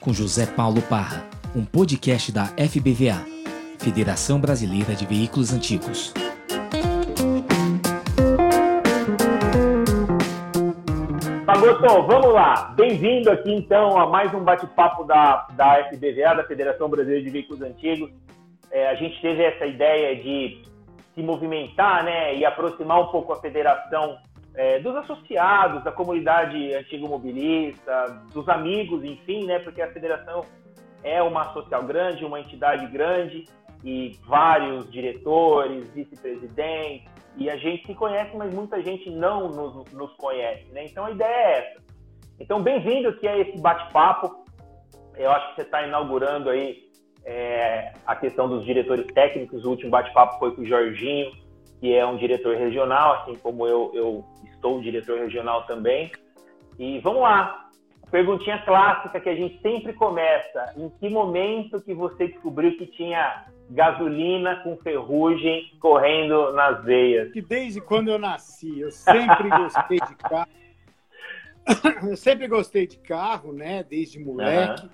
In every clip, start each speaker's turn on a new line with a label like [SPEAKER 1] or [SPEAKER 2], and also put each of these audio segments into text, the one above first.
[SPEAKER 1] com José Paulo Parra, um podcast da FBVA, Federação Brasileira de Veículos Antigos.
[SPEAKER 2] Pagoto, vamos lá. Bem-vindo aqui então a mais um bate-papo da, da FBVA, da Federação Brasileira de Veículos Antigos. É, a gente teve essa ideia de se movimentar né, e aproximar um pouco a federação é, dos associados, da comunidade antigo mobilista, dos amigos, enfim, né, porque a federação é uma social grande, uma entidade grande e vários diretores, vice-presidentes, e a gente se conhece, mas muita gente não nos, nos conhece, né? Então a ideia é essa. Então, bem-vindo aqui a esse bate-papo. Eu acho que você está inaugurando aí é, a questão dos diretores técnicos. O último bate-papo foi com o Jorginho, que é um diretor regional, assim como eu, eu estou diretor regional também. E vamos lá, perguntinha clássica que a gente sempre começa. Em que momento que você descobriu que tinha gasolina com ferrugem correndo nas veias?
[SPEAKER 3] Que desde quando eu nasci, eu sempre gostei de carro. Eu sempre gostei de carro, né? Desde moleque. Uhum.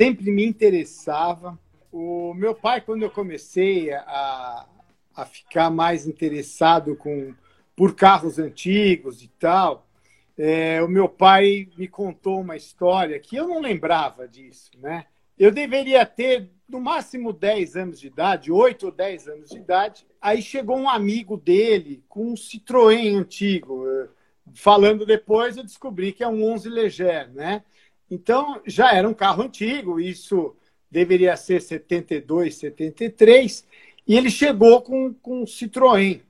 [SPEAKER 3] Sempre me interessava. O meu pai, quando eu comecei a, a ficar mais interessado com, por carros antigos e tal, é, o meu pai me contou uma história que eu não lembrava disso, né? Eu deveria ter no máximo 10 anos de idade, 8 ou 10 anos de idade. Aí chegou um amigo dele com um Citroën antigo. Falando depois, eu descobri que é um 11 Leger, né? Então, já era um carro antigo, isso deveria ser 72, 73, e ele chegou com, com um Citroën.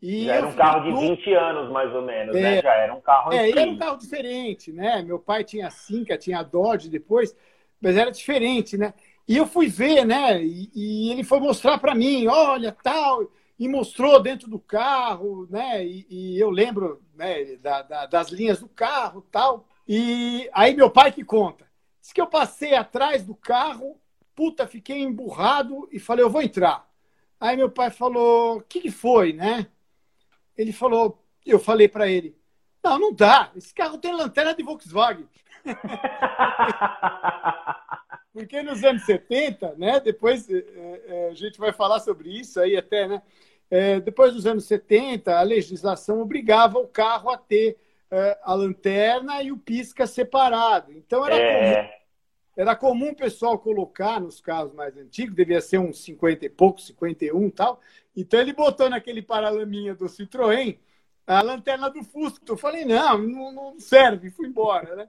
[SPEAKER 2] E já era um carro de 20 anos, mais ou menos, né? é, né? Já era um carro
[SPEAKER 3] é, era um carro diferente, né? Meu pai tinha a Cinca, tinha a Dodge depois, mas era diferente, né? E eu fui ver, né? E, e ele foi mostrar para mim, olha, tal, e mostrou dentro do carro, né? E, e eu lembro né, da, da, das linhas do carro, tal. E aí meu pai que conta. Diz que eu passei atrás do carro, puta, fiquei emburrado e falei, eu vou entrar. Aí meu pai falou, o que, que foi, né? Ele falou, eu falei para ele, não, não dá. Esse carro tem lanterna de Volkswagen. Porque nos anos 70, né? Depois é, a gente vai falar sobre isso aí até, né? É, depois dos anos 70, a legislação obrigava o carro a ter é, a lanterna e o pisca separado. Então era é. comum, era comum o pessoal colocar nos carros mais antigos, devia ser uns 50 e pouco, 51 e tal, então ele botou naquele paralaminha do Citroën a lanterna do Fusca. Eu falei, não, não, não serve, fui embora, né?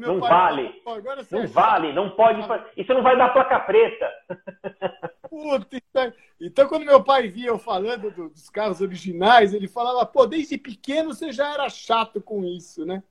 [SPEAKER 2] não vale. Falou, não vale, não pode fazer. Isso não vai dar placa preta.
[SPEAKER 3] Puta, então, então, quando meu pai via eu falando do, dos carros originais, ele falava, pô, desde pequeno você já era chato com isso, né?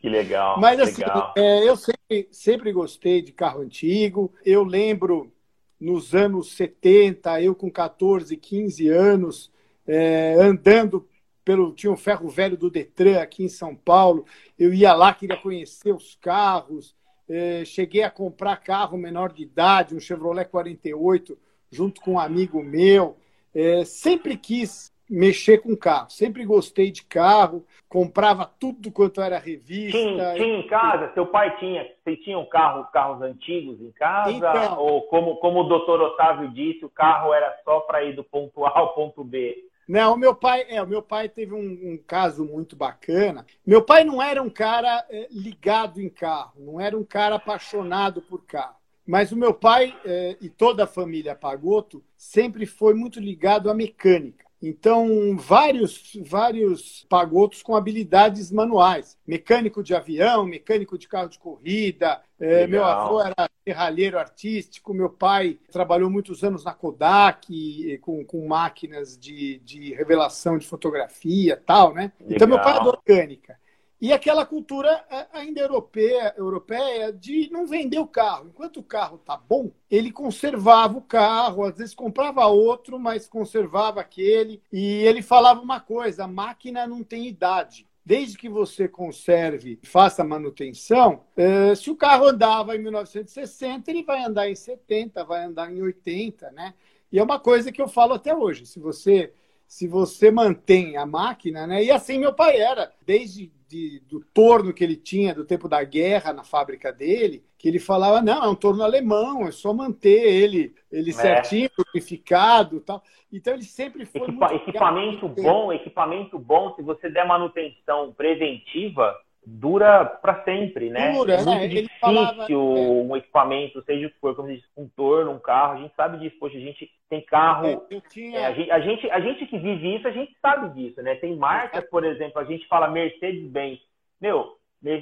[SPEAKER 2] Que legal.
[SPEAKER 3] Mas
[SPEAKER 2] assim,
[SPEAKER 3] legal. É, eu sempre, sempre gostei de carro antigo. Eu lembro nos anos 70, eu com 14, 15 anos, é, andando pelo. Tinha um ferro velho do Detran aqui em São Paulo. Eu ia lá, queria conhecer os carros. É, cheguei a comprar carro menor de idade, um Chevrolet 48, junto com um amigo meu. É, sempre quis mexer com carro. Sempre gostei de carro, comprava tudo quanto era revista.
[SPEAKER 2] Tinha, tinha em casa? Seu pai tinha? Você tinha um carro, carros antigos em casa? Então, Ou como, como o doutor Otávio disse, o carro era só para ir do ponto A ao ponto B?
[SPEAKER 3] Não, o meu pai, é, o meu pai teve um, um, caso muito bacana. Meu pai não era um cara é, ligado em carro, não era um cara apaixonado por carro. Mas o meu pai é, e toda a família Pagoto sempre foi muito ligado à mecânica. Então, vários, vários pagotos com habilidades manuais. Mecânico de avião, mecânico de carro de corrida. É, meu avô era serralheiro artístico. Meu pai trabalhou muitos anos na Kodak, com, com máquinas de, de revelação de fotografia tal, né? Legal. Então, meu pai é mecânica. E aquela cultura é, ainda europeia, europeia de não vender o carro. Enquanto o carro tá bom, ele conservava o carro, às vezes comprava outro, mas conservava aquele. E ele falava uma coisa: a máquina não tem idade. Desde que você conserve, faça manutenção, é, se o carro andava em 1960, ele vai andar em 70, vai andar em 80, né? E é uma coisa que eu falo até hoje. Se você se você mantém a máquina, né? E assim meu pai era, desde de, do torno que ele tinha do tempo da guerra na fábrica dele, que ele falava, não, é um torno alemão, é só manter ele, ele é. certinho, purificado tal. Então ele sempre foi
[SPEAKER 2] Equipa Equipamento bom, equipamento bom, se você der manutenção preventiva, dura para sempre, né? Dura, é muito né? difícil falava, é. um equipamento, seja o que for, como diz, um torno, um carro, a gente sabe disso, poxa, a gente tem carro, é, tinha... é, a, gente, a, gente, a gente que vive isso, a gente sabe disso, né? Tem marcas, por exemplo, a gente fala Mercedes-Benz, meu,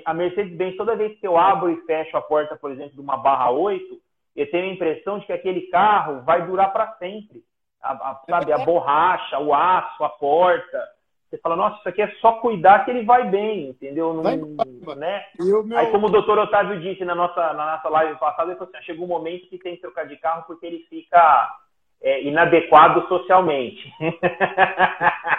[SPEAKER 2] a Mercedes-Benz, toda vez que eu abro e fecho a porta, por exemplo, de uma barra 8, eu tenho a impressão de que aquele carro vai durar para sempre, a, a, sabe, a borracha, o aço, a porta, você fala, nossa, isso aqui é só cuidar que ele vai bem, entendeu? Não, vai, né? Meu... Aí, como o doutor Otávio disse na nossa, na nossa live passada, ele falou assim, chega um momento que tem que trocar de carro porque ele fica é, inadequado socialmente.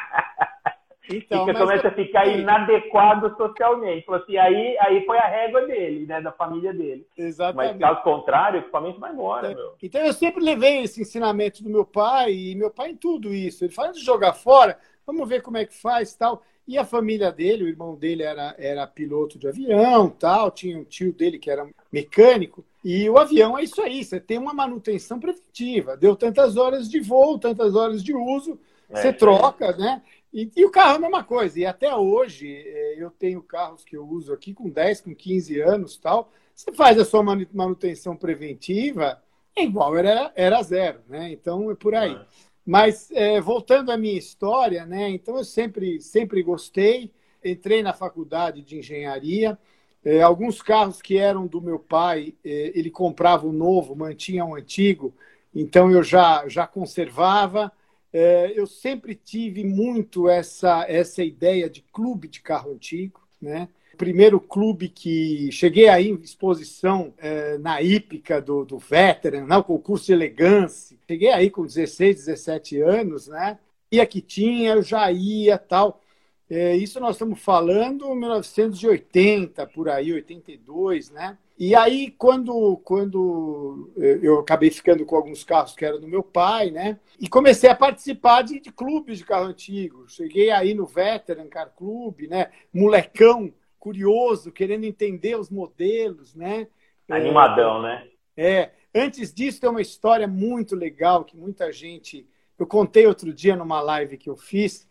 [SPEAKER 2] Então, fica, começa a ficar inadequado socialmente. Falou assim, aí, aí foi a régua dele, né? Da família dele. Exatamente. Mas caso contrário, o equipamento vai embora,
[SPEAKER 3] então, então eu sempre levei esse ensinamento do meu pai, e meu pai em tudo isso. Ele fala de jogar fora, vamos ver como é que faz tal. E a família dele, o irmão dele era, era piloto de avião, tal, tinha um tio dele que era mecânico. E o avião é isso aí, você tem uma manutenção preventiva. Deu tantas horas de voo, tantas horas de uso, é, você troca, né? E, e, o carro é a mesma coisa. E até hoje é, eu tenho carros que eu uso aqui com 10, com 15 anos tal. Você faz a sua manutenção preventiva, é igual era, era zero, né? Então é por aí. É. Mas é, voltando à minha história, né? Então eu sempre, sempre gostei. Entrei na faculdade de engenharia. É, alguns carros que eram do meu pai, é, ele comprava o novo, mantinha o antigo. Então eu já já conservava. É, eu sempre tive muito essa essa ideia de clube de carro antigo, né? Primeiro clube que cheguei aí em exposição é, na hípica do, do Veteran, né, o concurso de elegância. Cheguei aí com 16, 17 anos, né? E aqui tinha, eu já ia tal. É, isso nós estamos falando em 1980, por aí, 82, né? E aí, quando, quando é, eu acabei ficando com alguns carros que eram do meu pai, né? E comecei a participar de, de clubes de carro antigo. Cheguei aí no Veteran Car Club, né? Molecão, curioso, querendo entender os modelos, né?
[SPEAKER 2] Animadão, né?
[SPEAKER 3] É. Antes disso, tem uma história muito legal que muita gente. Eu contei outro dia numa live que eu fiz.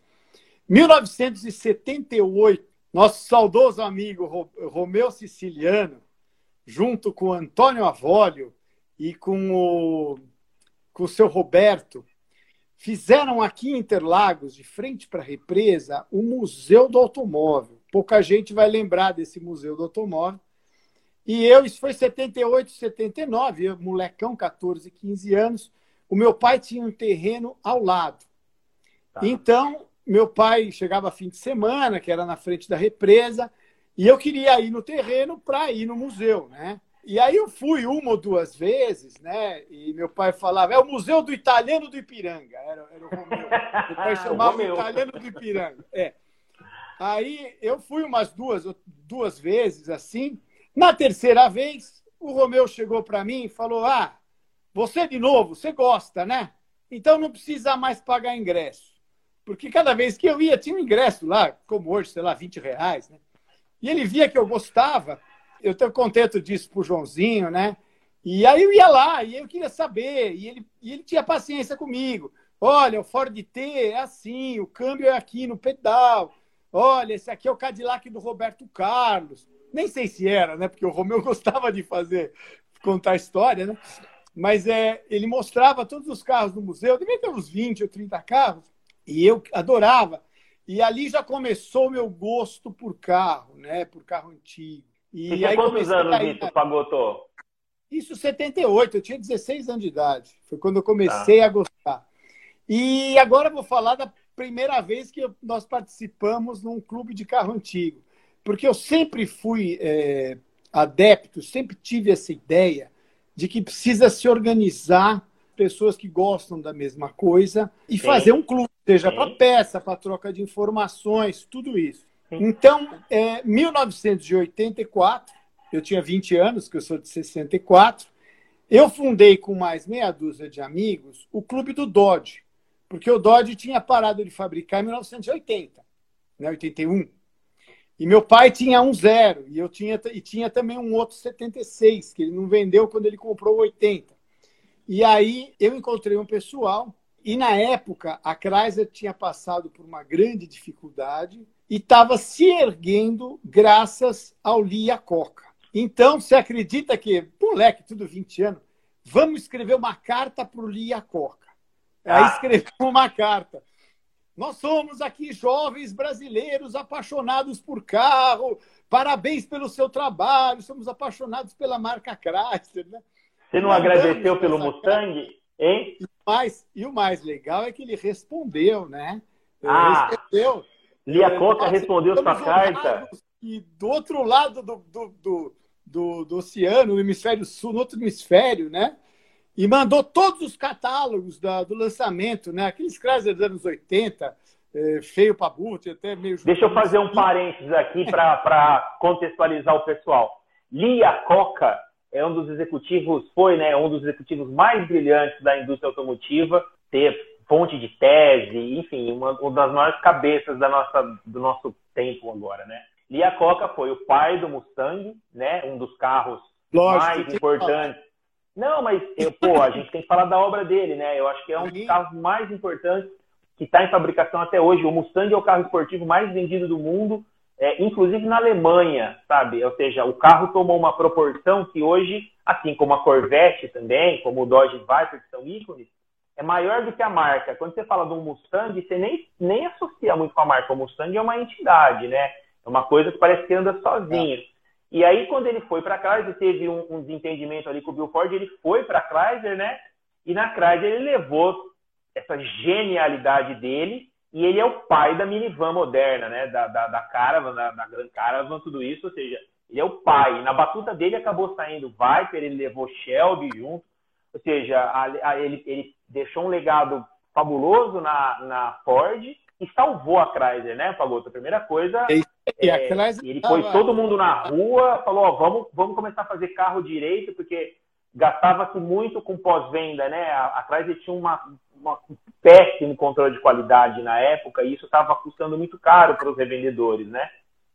[SPEAKER 3] 1978, nosso saudoso amigo Romeu Siciliano, junto com Antônio Avólio e com o, com o seu Roberto, fizeram aqui em Interlagos, de frente para a represa, o Museu do Automóvel pouca gente vai lembrar desse Museu do Automóvel. E eu, isso foi 78, 79, eu, molecão, 14, 15 anos. O meu pai tinha um terreno ao lado. Tá. Então, meu pai chegava fim de semana, que era na frente da represa, e eu queria ir no terreno para ir no museu, né? E aí eu fui uma ou duas vezes, né? E meu pai falava, é o Museu do Italiano do Ipiranga. Era, era o Romeu. Meu pai chamava o Italiano do Ipiranga. É. Aí eu fui umas duas, duas vezes assim. Na terceira vez, o Romeu chegou para mim e falou: Ah, você de novo, você gosta, né? Então não precisa mais pagar ingresso. Porque cada vez que eu ia, tinha um ingresso lá, como hoje, sei lá, 20 reais, né? E ele via que eu gostava, eu estou contento disso pro Joãozinho, né? E aí eu ia lá e eu queria saber, e ele, e ele tinha paciência comigo. Olha, o Ford T é assim, o câmbio é aqui no pedal, Olha, esse aqui é o Cadillac do Roberto Carlos. Nem sei se era, né? Porque o Romeu gostava de fazer, contar história, né? Mas é, ele mostrava todos os carros do museu, devia ter uns 20 ou 30 carros, e eu adorava. E ali já começou o meu gosto por carro, né? Por carro antigo.
[SPEAKER 2] E, e aí quantos anos aí, isso, Pagotô?
[SPEAKER 3] Isso 78, eu tinha 16 anos de idade. Foi quando eu comecei tá. a gostar. E agora eu vou falar da primeira vez que nós participamos num clube de carro antigo. Porque eu sempre fui é, adepto, sempre tive essa ideia de que precisa se organizar pessoas que gostam da mesma coisa e Sim. fazer um clube, seja para peça, para troca de informações, tudo isso. Sim. Então, é, 1984, eu tinha 20 anos, que eu sou de 64, eu fundei com mais meia dúzia de amigos o Clube do Dodge, porque o Dodge tinha parado de fabricar em 1980, né, 81. E meu pai tinha um zero, e eu tinha, e tinha também um outro 76, que ele não vendeu quando ele comprou o 80. E aí eu encontrei um pessoal, e na época a Chrysler tinha passado por uma grande dificuldade e estava se erguendo graças ao Lia Coca. Então, você acredita que, moleque, tudo 20 anos, vamos escrever uma carta para o Lia Coca. Aí ah. escreveu uma carta. Nós somos aqui jovens brasileiros apaixonados por carro. Parabéns pelo seu trabalho. Somos apaixonados pela marca Chrysler. Né?
[SPEAKER 2] Você não agradeceu pelo Mustang, carta. hein?
[SPEAKER 3] E o, mais, e o mais legal é que ele respondeu, né?
[SPEAKER 2] Ele ah, respondeu. Lia Coca respondeu sua carta.
[SPEAKER 3] E do outro lado do, do, do, do, do oceano, no hemisfério sul, no outro hemisfério, né? E mandou todos os catálogos da, do lançamento, né? Aqueles Chrysler dos anos 80, é, feio para burro, até meio.
[SPEAKER 2] Deixa eu fazer um parênteses aqui para contextualizar o pessoal. Lia Coca é um dos executivos, foi né, um dos executivos mais brilhantes da indústria automotiva, ter fonte de tese, enfim, uma, uma das maiores cabeças da nossa, do nosso tempo agora, né? Lia Coca foi o pai do Mustang, né? Um dos carros Lógico, mais importantes não, mas, eu, pô, a gente tem que falar da obra dele, né? Eu acho que é um dos carros mais importantes que está em fabricação até hoje. O Mustang é o carro esportivo mais vendido do mundo, é, inclusive na Alemanha, sabe? Ou seja, o carro tomou uma proporção que hoje, assim como a Corvette também, como o Dodge Viper, que são ícones, é maior do que a marca. Quando você fala de um Mustang, você nem, nem associa muito com a marca. O Mustang é uma entidade, né? É uma coisa que parece que anda sozinho. É. E aí, quando ele foi para a Chrysler, teve um, um, desentendimento ali com o Bill Ford, ele foi para a Chrysler, né? E na Chrysler ele levou essa genialidade dele e ele é o pai da minivan moderna, né? Da, da, da Caravan, da, da Grand Caravan, tudo isso, ou seja, ele é o pai. Na batuta dele acabou saindo Viper, ele levou Shelby junto, ou seja, a, a, ele, ele deixou um legado fabuloso na, na Ford e salvou a Chrysler, né, Pagoto? A primeira coisa, é, é, ele pôs todo mundo na rua, falou, ó, vamos, vamos começar a fazer carro direito, porque gastava-se muito com pós-venda, né? A, a Chrysler tinha uma, uma, um péssimo controle de qualidade na época e isso estava custando muito caro para os revendedores, né?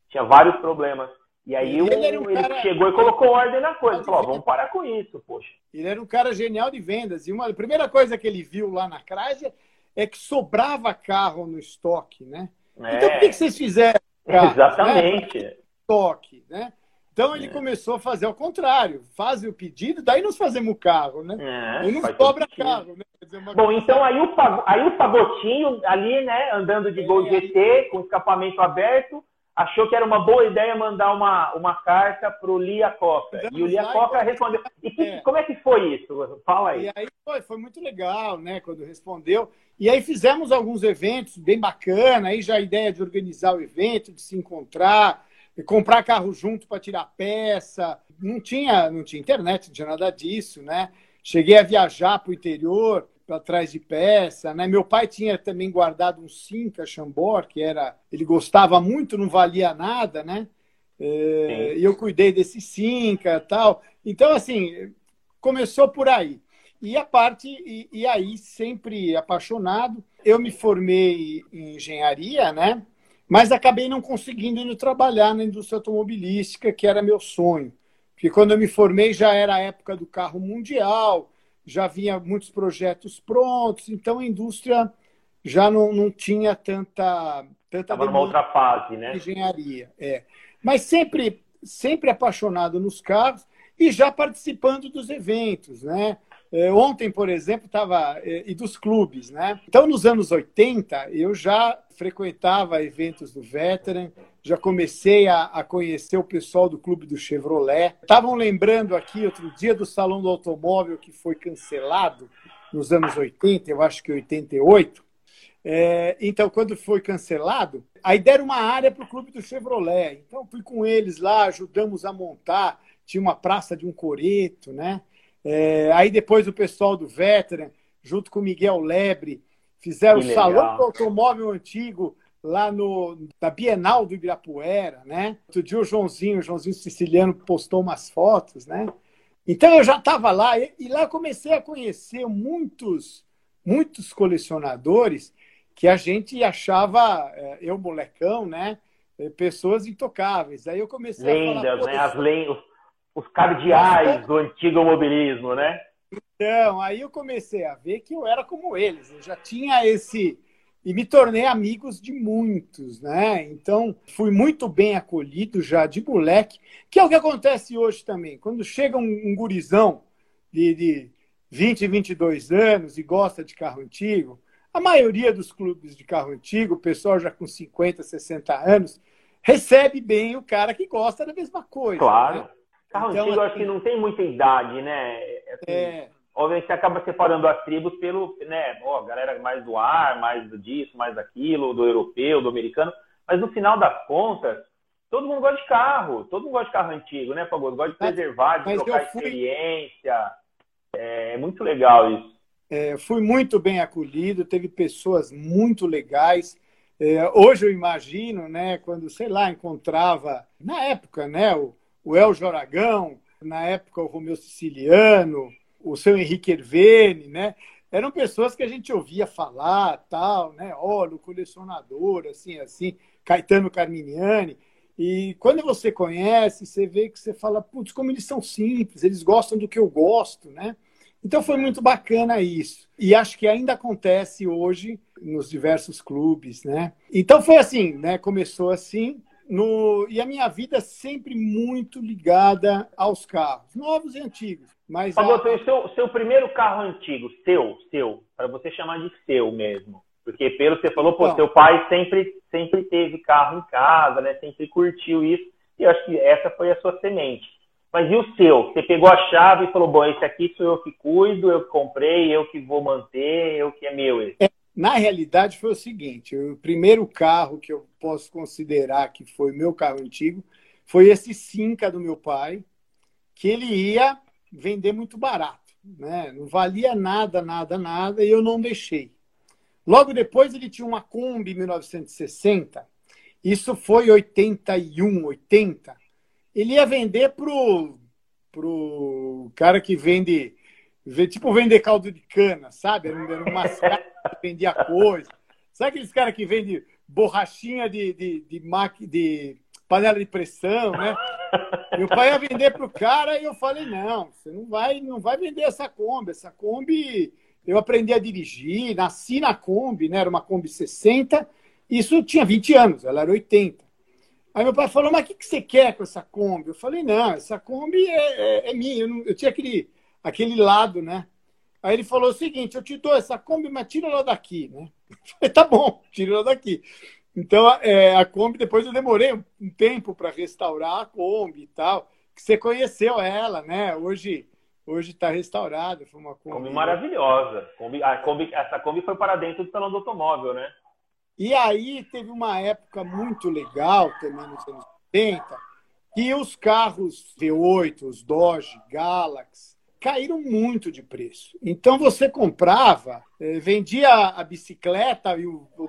[SPEAKER 2] Tinha vários problemas. E aí ele, um ele chegou e colocou ordem na coisa. Falou, vamos parar com isso, poxa.
[SPEAKER 3] Ele era um cara genial de vendas. E uma a primeira coisa que ele viu lá na Chrysler é que sobrava carro no estoque, né? É. Então, por que, vocês fizeram?
[SPEAKER 2] Carro, Exatamente. Né?
[SPEAKER 3] Estoque, né? Então ele é. começou a fazer ao contrário, faz o pedido, daí nós fazemos o carro, né? É, não sobra carro, né?
[SPEAKER 2] Bom, então aí o, aí o Fagotinho ali, né, andando de Gol GT, com escapamento aberto, achou que era uma boa ideia mandar uma, uma carta para o Lia Coca. e o Lia Coca respondeu. E que, é. como é que foi isso? Fala aí.
[SPEAKER 3] E aí foi, foi muito legal, né, quando respondeu. E aí fizemos alguns eventos bem bacana, aí já a ideia de organizar o evento, de se encontrar, de comprar carro junto para tirar peça. Não tinha, não tinha internet, não tinha nada disso, né? Cheguei a viajar para o interior, para trás de peça, né? Meu pai tinha também guardado um Cinca Chambord, que era, ele gostava muito, não valia nada, né? É, e eu cuidei desse Cinca, tal. Então assim, começou por aí. E a parte e, e aí sempre apaixonado, eu me formei em engenharia, né? Mas acabei não conseguindo ir trabalhar na indústria automobilística, que era meu sonho. Porque quando eu me formei já era a época do carro mundial, já vinha muitos projetos prontos, então a indústria já não, não tinha tanta tanta
[SPEAKER 2] numa outra fase, né?
[SPEAKER 3] Engenharia, é. Mas sempre sempre apaixonado nos carros e já participando dos eventos, né? É, ontem, por exemplo, estava é, e dos clubes, né? Então, nos anos 80, eu já frequentava eventos do Veteran, já comecei a, a, conhecer o pessoal do clube do Chevrolet. Estavam lembrando aqui outro dia do Salão do Automóvel que foi cancelado nos anos 80, eu acho que 88. É, então, quando foi cancelado, aí deram uma área para o clube do Chevrolet. Então, fui com eles lá, ajudamos a montar. Tinha uma praça de um coreto, né? É, aí depois o pessoal do Veteran, junto com Miguel Lebre, fizeram o Salão do Automóvel Antigo lá no, da Bienal do Ibirapuera, né? Outro dia o Joãozinho, o Joãozinho Siciliano postou umas fotos, né? Então eu já estava lá e, e lá comecei a conhecer muitos muitos colecionadores que a gente achava, é, eu molecão, né? É, pessoas intocáveis. Aí eu comecei
[SPEAKER 2] Lendas,
[SPEAKER 3] a
[SPEAKER 2] falar, né? As lendas, os cardeais do antigo mobilismo, né?
[SPEAKER 3] Então, aí eu comecei a ver que eu era como eles. Eu já tinha esse e me tornei amigos de muitos, né? Então, fui muito bem acolhido já de moleque, que é o que acontece hoje também. Quando chega um, um gurizão de, de 20, 22 anos e gosta de carro antigo, a maioria dos clubes de carro antigo, o pessoal já com 50, 60 anos, recebe bem o cara que gosta da mesma coisa.
[SPEAKER 2] Claro. Né? Carro então, antigo, assim, acho que não tem muita idade, né? Assim, é. Obviamente, você acaba separando as tribos pelo, né? Ó, oh, galera mais do ar, mais disso, mais daquilo, do europeu, do americano. Mas no final das contas, todo mundo gosta de carro. Todo mundo gosta de carro antigo, né, Fagoso? Gosta de preservar, de trocar fui... experiência. É, é muito legal isso.
[SPEAKER 3] É, fui muito bem acolhido, teve pessoas muito legais. É, hoje eu imagino, né, quando, sei lá, encontrava, na época, né, o, o El Joragão, na época o Romeu Siciliano, o seu Henrique Ervene, né, eram pessoas que a gente ouvia falar, tal, né, olha, o colecionador, assim, assim, Caetano Carminiani. E quando você conhece, você vê que você fala, putz, como eles são simples, eles gostam do que eu gosto, né? Então foi muito bacana isso. E acho que ainda acontece hoje nos diversos clubes, né? Então foi assim, né? Começou assim. No... E a minha vida sempre muito ligada aos carros, novos e antigos. Mas
[SPEAKER 2] a... seu, seu primeiro carro antigo, seu, seu, para você chamar de seu mesmo. Porque pelo que você falou, pô, então, seu pai sempre, sempre teve carro em casa, né? Sempre curtiu isso. E eu acho que essa foi a sua semente. Mas e o seu? Você pegou a chave e falou, bom, esse aqui sou eu que cuido, eu que comprei, eu que vou manter, eu que é meu. Esse. É,
[SPEAKER 3] na realidade foi o seguinte, o primeiro carro que eu posso considerar que foi meu carro antigo foi esse Cinca do meu pai, que ele ia vender muito barato. Né? Não valia nada, nada, nada, e eu não deixei. Logo depois ele tinha uma Kombi 1960, isso foi 81, 80, ele ia vender pro, pro cara que vende, tipo vender caldo de cana, sabe? Era vendia coisa. Sabe aqueles caras que vendem borrachinha de, de, de, de, de panela de pressão, né? Meu pai ia vender pro cara e eu falei, não, você não vai, não vai vender essa Kombi. Essa Kombi, eu aprendi a dirigir, nasci na Kombi, né? Era uma Kombi 60, isso tinha 20 anos, ela era 80. Aí meu pai falou, mas o que, que você quer com essa Kombi? Eu falei, não, essa Kombi é, é, é minha. Eu, não, eu, tinha aquele, aquele lado, né? Aí ele falou o seguinte, eu te dou essa Kombi, mas tira ela daqui, né? Falei, tá bom, tira ela daqui. Então, é, a Kombi, depois eu demorei um, tempo para restaurar a Kombi e tal, que você conheceu ela, né? Hoje hoje está restaurada, foi uma
[SPEAKER 2] Kombi... Kombi maravilhosa. Kombi, a Kombi, essa Kombi foi para dentro do salão do automóvel, né?
[SPEAKER 3] E aí teve uma época muito legal, também nos anos 80, que os carros V8, os Dodge, Galaxy, caíram muito de preço. Então você comprava, eh, vendia a bicicleta, e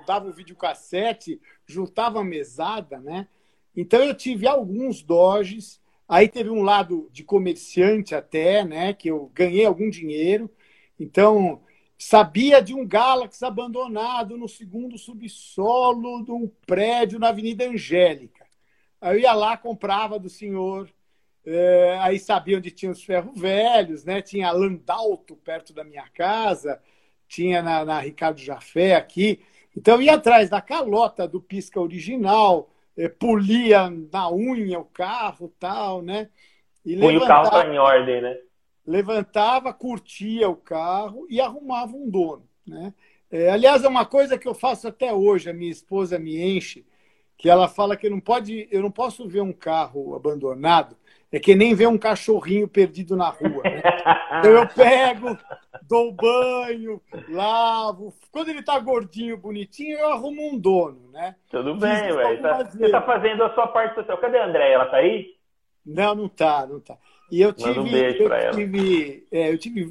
[SPEAKER 3] dava o videocassete, juntava a mesada, né? Então eu tive alguns Dodges, aí teve um lado de comerciante até, né? Que eu ganhei algum dinheiro. Então Sabia de um Galaxy abandonado no segundo subsolo de um prédio na Avenida Angélica. Aí eu ia lá, comprava do senhor, é, aí sabia onde tinha os ferros velhos, né? tinha Landalto perto da minha casa, tinha na, na Ricardo Jafé aqui. Então ia atrás da calota do pisca original, é, polia na unha o carro tal, né?
[SPEAKER 2] E Põe levantava... o carro em ordem, né?
[SPEAKER 3] levantava, curtia o carro e arrumava um dono. Né? É, aliás, é uma coisa que eu faço até hoje, a minha esposa me enche, que ela fala que não pode, eu não posso ver um carro abandonado, é que nem ver um cachorrinho perdido na rua. Né? Então eu pego, dou banho, lavo. Quando ele está gordinho, bonitinho, eu arrumo um dono, né?
[SPEAKER 2] Tudo bem, velho. Tá, você está fazendo a sua parte social. Cadê a André? Ela está aí?
[SPEAKER 3] Não, não tá, não tá. E eu tive, um eu tive, é, eu tive,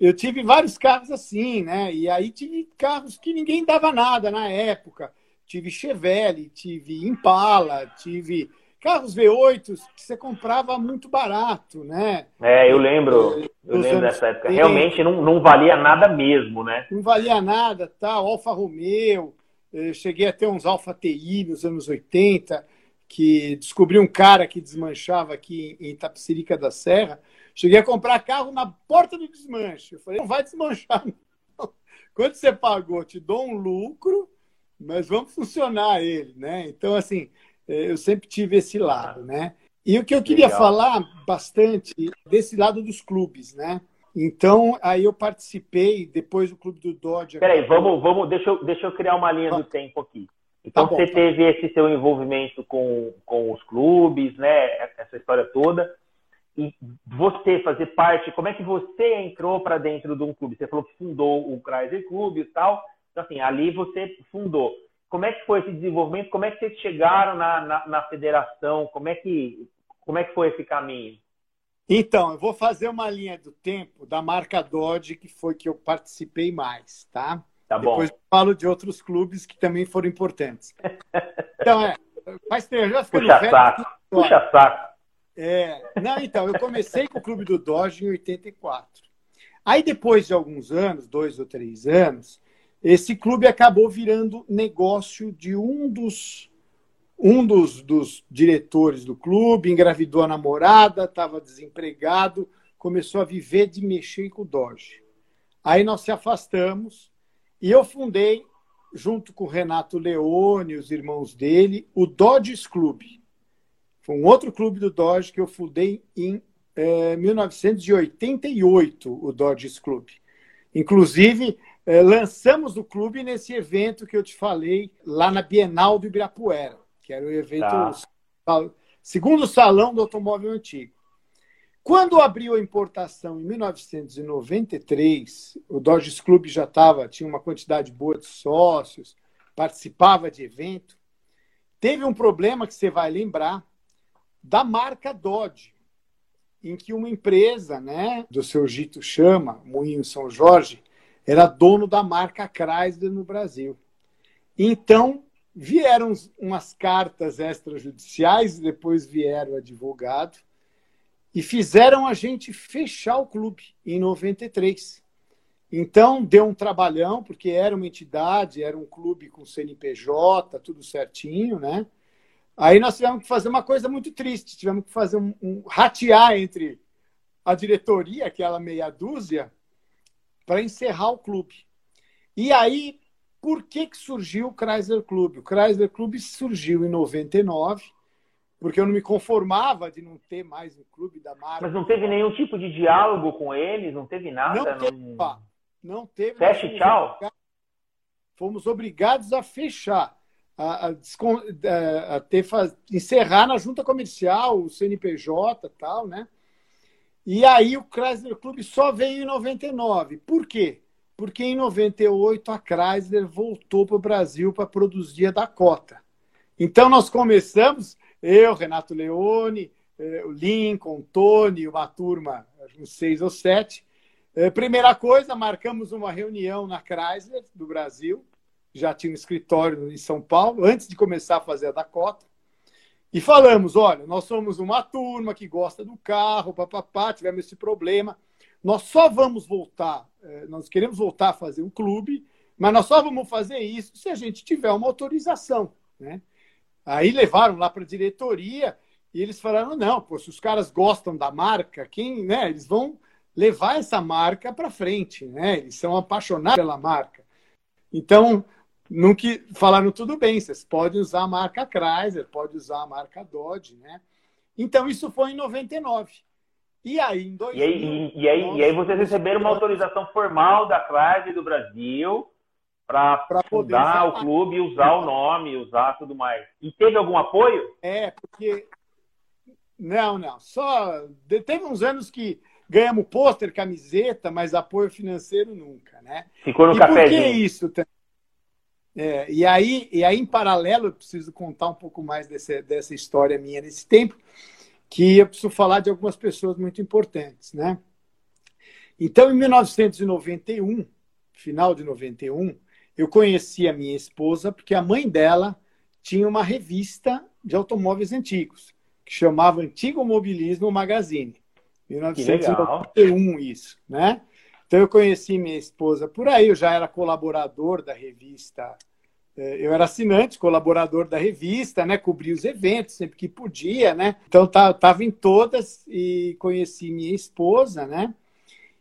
[SPEAKER 3] eu tive vários carros assim, né? E aí tive carros que ninguém dava nada na época. Tive Chevelle, tive Impala, tive carros V8 que você comprava muito barato, né?
[SPEAKER 2] É, eu lembro, eu lembro dessa época. Realmente não, não valia nada mesmo, né?
[SPEAKER 3] Não valia nada, tal, tá? Alfa Romeo, eu cheguei a ter uns Alfa TI nos anos 80, que descobri um cara que desmanchava aqui em Tapicirica da Serra. Cheguei a comprar carro na porta do desmanche. Eu falei, não vai desmanchar, não. Quanto você pagou? Te dou um lucro, mas vamos funcionar ele, né? Então, assim, eu sempre tive esse lado, né? E o que eu queria Legal. falar bastante desse lado dos clubes, né? Então, aí eu participei depois do Clube do Dodge.
[SPEAKER 2] Peraí, vamos, vamos, deixa eu, deixa eu criar uma linha do tempo aqui. Então, tá bom, você tá teve esse seu envolvimento com, com os clubes, né? Essa história toda. E você fazer parte, como é que você entrou para dentro de um clube? Você falou que fundou o Chrysler Clube e tal. Então, assim, ali você fundou. Como é que foi esse desenvolvimento? Como é que vocês chegaram na, na, na federação? Como é, que, como é que foi esse caminho?
[SPEAKER 3] Então, eu vou fazer uma linha do tempo da marca Dodge, que foi que eu participei mais, tá?
[SPEAKER 2] Tá bom.
[SPEAKER 3] Depois eu falo de outros clubes que também foram importantes. Então, é, faz tempo, já ficando
[SPEAKER 2] Puxa velho, saco. Puxa saco.
[SPEAKER 3] É, não, então, eu comecei com o clube do Dodge em 84. Aí, depois de alguns anos, dois ou três anos, esse clube acabou virando negócio de um dos um dos, dos diretores do clube, engravidou a namorada, estava desempregado, começou a viver de mexer com o Doge. Aí nós se afastamos e eu fundei, junto com o Renato Leone, os irmãos dele, o Dodges Clube. Foi um outro clube do Dodge que eu fundei em eh, 1988, o Dodges Clube. Inclusive, é, lançamos o clube nesse evento que eu te falei, lá na Bienal do Ibirapuera, que era o evento tá. segundo salão do automóvel antigo. Quando abriu a importação em 1993, o Dodge Club já estava, tinha uma quantidade boa de sócios, participava de evento. Teve um problema que você vai lembrar da marca Dodge, em que uma empresa, né, do seu Gito Chama, Moinho São Jorge, era dono da marca Chrysler no Brasil. Então, vieram umas cartas extrajudiciais, depois vieram advogado, e fizeram a gente fechar o clube em 93. Então, deu um trabalhão, porque era uma entidade, era um clube com CNPJ, tudo certinho, né? Aí nós tivemos que fazer uma coisa muito triste, tivemos que fazer um, um ratear entre a diretoria, aquela meia dúzia, para encerrar o clube. E aí, por que, que surgiu o Chrysler Clube? O Chrysler Clube surgiu em 99, porque eu não me conformava de não ter mais um clube da marca.
[SPEAKER 2] Mas não teve nenhum tipo de diálogo com eles? Não teve nada?
[SPEAKER 3] Não teve. Não, não teve
[SPEAKER 2] Feche tchau?
[SPEAKER 3] Fomos obrigados a fechar. A, a, a, ter, encerrar na junta comercial, o CNPJ e tal, né? E aí o Chrysler Clube só veio em 99. Por quê? Porque em 98 a Chrysler voltou para o Brasil para produzir a Dakota. Então nós começamos, eu, Renato Leone, eh, o Lincoln, o Tony, uma turma, uns seis ou sete. Eh, primeira coisa, marcamos uma reunião na Chrysler do Brasil, já tinha um escritório em São Paulo, antes de começar a fazer a Dakota. E falamos: olha, nós somos uma turma que gosta do carro, papapá, tivemos esse problema. Nós só vamos voltar, eh, nós queremos voltar a fazer um clube, mas nós só vamos fazer isso se a gente tiver uma autorização. Né? Aí levaram lá para a diretoria e eles falaram: não, pô, se os caras gostam da marca, quem, né, eles vão levar essa marca para frente, né? Eles são apaixonados pela marca. Então, nunca falaram tudo bem, vocês podem usar a marca Chrysler, pode usar a marca Dodge, né? Então isso foi em 99. E aí em 2000,
[SPEAKER 2] e aí, e, aí, e aí vocês receberam uma autorização formal da Chrysler do Brasil para fundar o clube e usar o nome, usar tudo mais. E teve algum apoio?
[SPEAKER 3] É, porque não, não, só teve uns anos que ganhamos pôster, camiseta, mas apoio financeiro nunca, né?
[SPEAKER 2] Ficou no
[SPEAKER 3] e
[SPEAKER 2] cafezinho.
[SPEAKER 3] Por que isso também? É, e, aí, e aí, em paralelo, eu preciso contar um pouco mais desse, dessa história minha nesse tempo, que eu preciso falar de algumas pessoas muito importantes. Né? Então, em 1991, final de 91, eu conheci a minha esposa porque a mãe dela tinha uma revista de automóveis antigos, que chamava Antigo Mobilismo Magazine. 1991 isso, né? Então eu conheci minha esposa por aí, eu já era colaborador da revista, eu era assinante, colaborador da revista, né? Cobria os eventos sempre que podia, né? Então estava em todas e conheci minha esposa, né?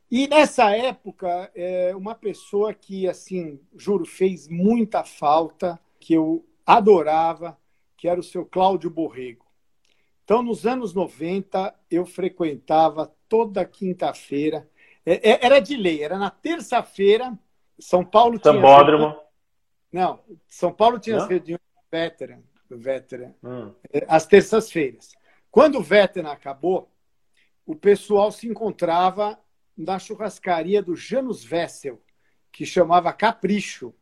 [SPEAKER 3] E nessa época, é, uma pessoa que, assim, juro, fez muita falta, que eu adorava, que era o seu Cláudio Borrego. Então, nos anos 90, eu frequentava toda quinta-feira. É, é, era de lei, era na terça-feira. São Paulo
[SPEAKER 2] tinha. Sambódromo.
[SPEAKER 3] Não, São Paulo tinha Não? as reuniões do Veteran, do Veteran hum. É, às terças-feiras. Quando o Veteran acabou, o pessoal se encontrava na churrascaria do Janus Vessel, que chamava Capricho.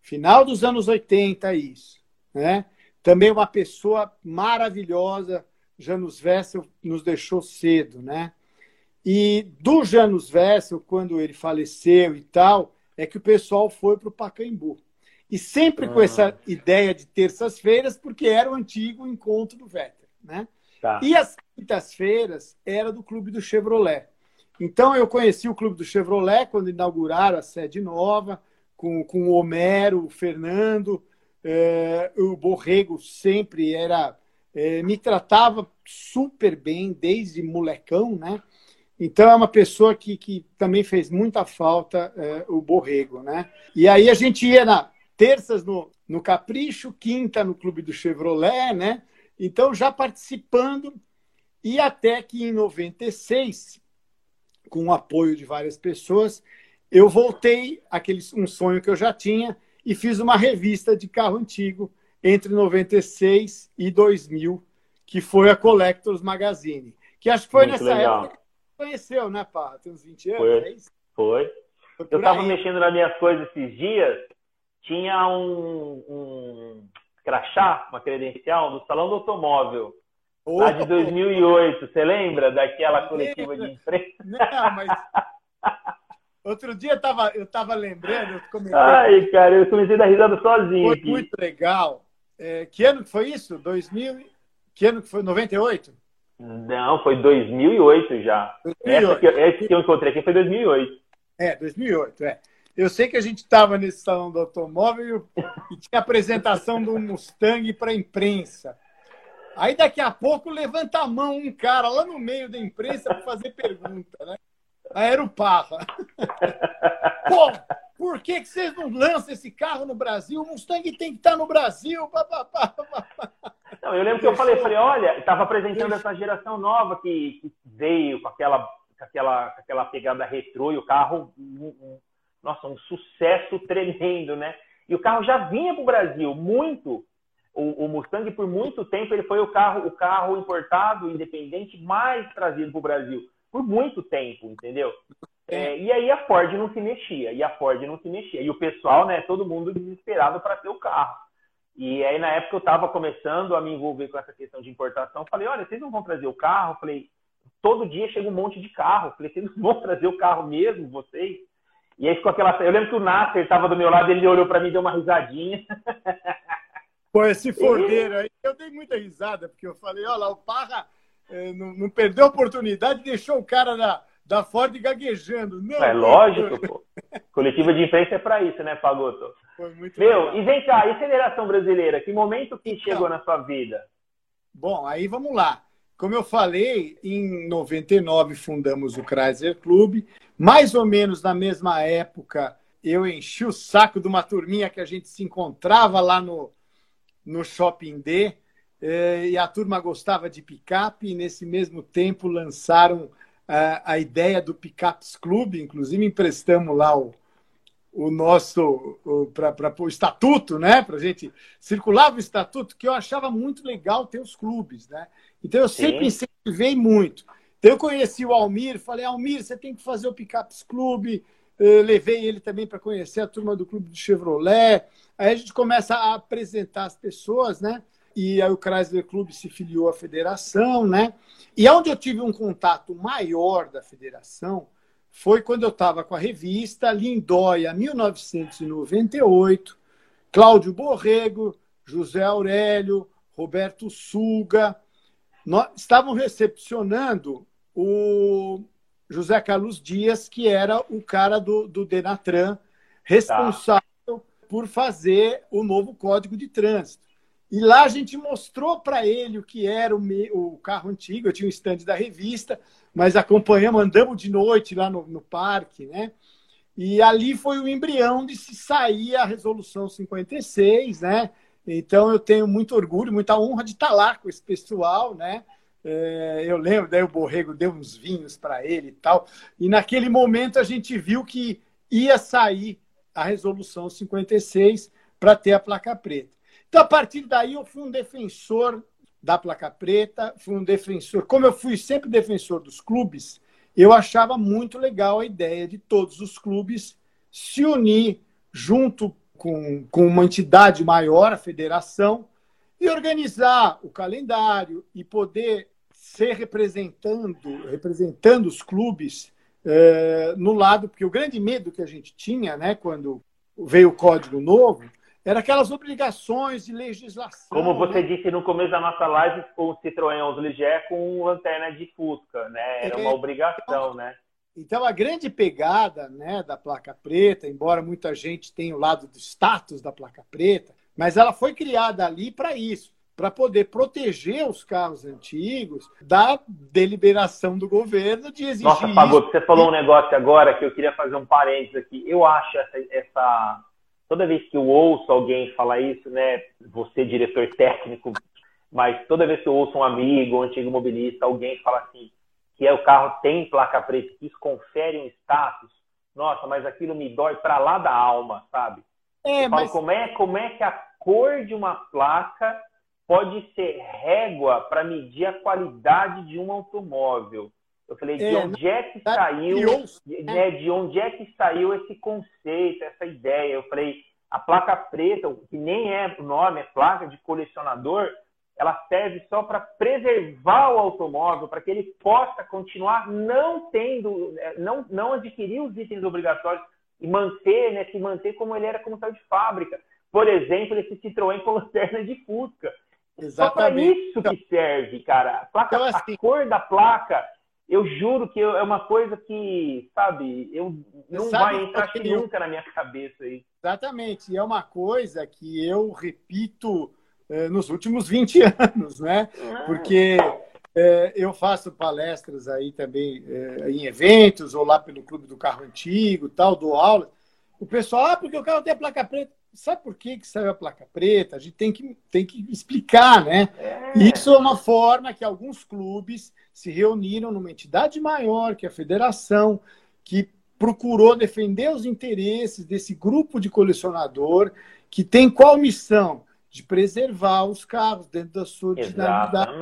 [SPEAKER 3] Final dos anos 80, isso. Né? Também uma pessoa maravilhosa, Janus Vessel nos deixou cedo, né? E do Janus Vessel, quando ele faleceu e tal, é que o pessoal foi para o Pacaembu. E sempre com essa ah. ideia de terças-feiras, porque era o antigo encontro do Vetter, né? Tá. E as quintas-feiras era do Clube do Chevrolet. Então eu conheci o Clube do Chevrolet quando inauguraram a sede nova, com, com o Homero, o Fernando, é, o Borrego sempre era é, me tratava super bem desde molecão, né? Então é uma pessoa que, que também fez muita falta é, o Borrego, né? E aí a gente ia na terças no, no Capricho, quinta no Clube do Chevrolet, né? Então já participando e até que em 96, com o apoio de várias pessoas, eu voltei aquele um sonho que eu já tinha e fiz uma revista de carro antigo entre 96 e 2000, que foi a Collectors Magazine. Que acho que foi Muito nessa legal. época que você conheceu, né, Pá? Tem uns 20 anos,
[SPEAKER 2] foi. é isso? Foi. foi eu estava mexendo nas minhas coisas esses dias, tinha um, um crachá, uma credencial, do Salão do Automóvel. Oh. Lá de 2008, você lembra daquela coletiva de imprensa?
[SPEAKER 3] Não, mas Outro dia eu tava, eu tava lembrando, eu
[SPEAKER 2] comentei. Ai, cara, eu comecei a dar risada sozinho.
[SPEAKER 3] Foi aqui. muito legal. É, que ano que foi isso? 2000? Que ano que foi? 98?
[SPEAKER 2] Não, foi 2008 já. 2008. Essa que, esse que eu encontrei aqui foi 2008.
[SPEAKER 3] É, 2008, é. Eu sei que a gente estava nesse salão do automóvel e tinha apresentação do Mustang para a imprensa. Aí daqui a pouco levanta a mão um cara lá no meio da imprensa para fazer pergunta, né? Aeroparra. Pô, por que, que vocês não lançam esse carro no Brasil? O Mustang tem que estar no Brasil.
[SPEAKER 2] Não, eu lembro que eu falei, falei, olha, estava apresentando essa geração nova que, que, veio com aquela, com aquela, com aquela pegada retrô e o carro, nossa, um sucesso tremendo, né? E o carro já vinha para o Brasil muito. O, o, Mustang por muito tempo ele foi o carro, o carro importado independente mais trazido para o Brasil por muito tempo, entendeu? É, e aí a Ford não se mexia, e a Ford não se mexia. E o pessoal, né, todo mundo desesperado para ter o carro. E aí na época eu estava começando a me envolver com essa questão de importação. Falei, olha, vocês não vão trazer o carro? Falei, todo dia chega um monte de carro. Falei, vocês não vão trazer o carro mesmo, vocês? E aí ficou aquela. Eu lembro que o Nasser estava do meu lado, ele olhou para mim e deu uma risadinha.
[SPEAKER 3] Pô, esse fordeiro aí, eu dei muita risada, porque eu falei, olha lá, o Parra é, não, não, perdeu a oportunidade, deixou o cara da, da Ford gaguejando. Não,
[SPEAKER 2] é lógico, pô. Coletiva de imprensa é para isso, né, Pagoto? Foi muito Meu, legal. e vem cá, e Federação Brasileira? Que momento que chegou na sua vida?
[SPEAKER 3] Bom, aí vamos lá. Como eu falei, em 99 fundamos o Chrysler Clube. Mais ou menos na mesma época, eu enchi o saco de uma turminha que a gente se encontrava lá no, no Shopping D é, e a turma gostava de picape, e nesse mesmo tempo lançaram a, a ideia do Picapes Clube, inclusive emprestamos lá o, o nosso para o estatuto, né? Para a gente circulava o estatuto, que eu achava muito legal ter os clubes, né? Então eu sempre incentivei muito. Então eu conheci o Almir, falei, Almir, você tem que fazer o Picapes Clube. Eu levei ele também para conhecer a turma do Clube do Chevrolet. Aí a gente começa a apresentar as pessoas, né? e aí o Chrysler Clube se filiou à federação, né? E onde eu tive um contato maior da federação foi quando eu estava com a revista Lindóia 1998, Cláudio Borrego, José Aurélio, Roberto Suga, nós, estavam recepcionando o José Carlos Dias, que era o cara do, do Denatran, responsável tá. por fazer o novo Código de Trânsito. E lá a gente mostrou para ele o que era o, o, carro antigo. Eu tinha um estande da revista, mas acompanhamos, andamos de noite lá no, no parque, né? E ali foi o embrião de se sair a resolução 56, né? Então eu tenho muito orgulho, muita honra de estar lá com esse pessoal, né? É, eu lembro, daí o Borrego deu uns vinhos para ele e tal. E naquele momento a gente viu que ia sair a resolução 56 para ter a placa preta. Então, a partir daí, eu fui um defensor da placa preta, fui um defensor. Como eu fui sempre defensor dos clubes, eu achava muito legal a ideia de todos os clubes se unir junto com, com uma entidade maior, a federação, e organizar o calendário e poder ser representando, representando os clubes é, no lado, porque o grande medo que a gente tinha, né, quando veio o código novo, era aquelas obrigações de legislação.
[SPEAKER 2] Como você né? disse no começo da nossa live, o Citroën 11 Ligier com lanterna de Fusca, né? Era uma é, obrigação, né?
[SPEAKER 3] Então, a grande pegada né, da placa preta, embora muita gente tenha o lado do status da placa preta, mas ela foi criada ali para isso, para poder proteger os carros antigos da deliberação do governo de exigir.
[SPEAKER 2] Nossa, Pagoto, você falou um negócio agora que eu queria fazer um parênteses aqui. Eu acho essa, essa toda vez que eu ouço alguém falar isso, né, você diretor técnico, mas toda vez que eu ouço um amigo, um antigo mobilista, alguém fala assim, que é o carro tem placa preta, que isso confere um status, nossa, mas aquilo me dói para lá da alma, sabe? É, falo, mas... como, é, como é que a cor de uma placa pode ser régua para medir a qualidade de um automóvel? Eu falei, de é, onde é que saiu, né, de onde é que saiu esse conceito, essa ideia? Eu falei, a placa preta, que nem é o nome, é placa de colecionador, ela serve só para preservar o automóvel, para que ele possa continuar não tendo, é, não, não adquirir os itens obrigatórios e manter, né, se manter como ele era como saiu de fábrica. Por exemplo, esse Citroën com lanterna de Fusca. Exatamente. Só para isso que serve, cara. A, placa, então, assim, a cor da placa eu juro que eu, é uma coisa que, sabe, eu não sabe vai entrar eu... nunca na minha cabeça aí.
[SPEAKER 3] Exatamente, e é uma coisa que eu repito eh, nos últimos 20 anos, né? Ah. Porque eh, eu faço palestras aí também eh, em eventos, ou lá pelo Clube do Carro Antigo, tal, dou aula. O pessoal, ah, porque o carro tem a placa preta. Sabe por que, que saiu a placa preta? A gente tem que, tem que explicar, né? É. Isso é uma forma que alguns clubes se reuniram numa entidade maior, que é a federação, que procurou defender os interesses desse grupo de colecionador, que tem qual missão? De preservar os carros dentro da sua
[SPEAKER 2] dinamidade.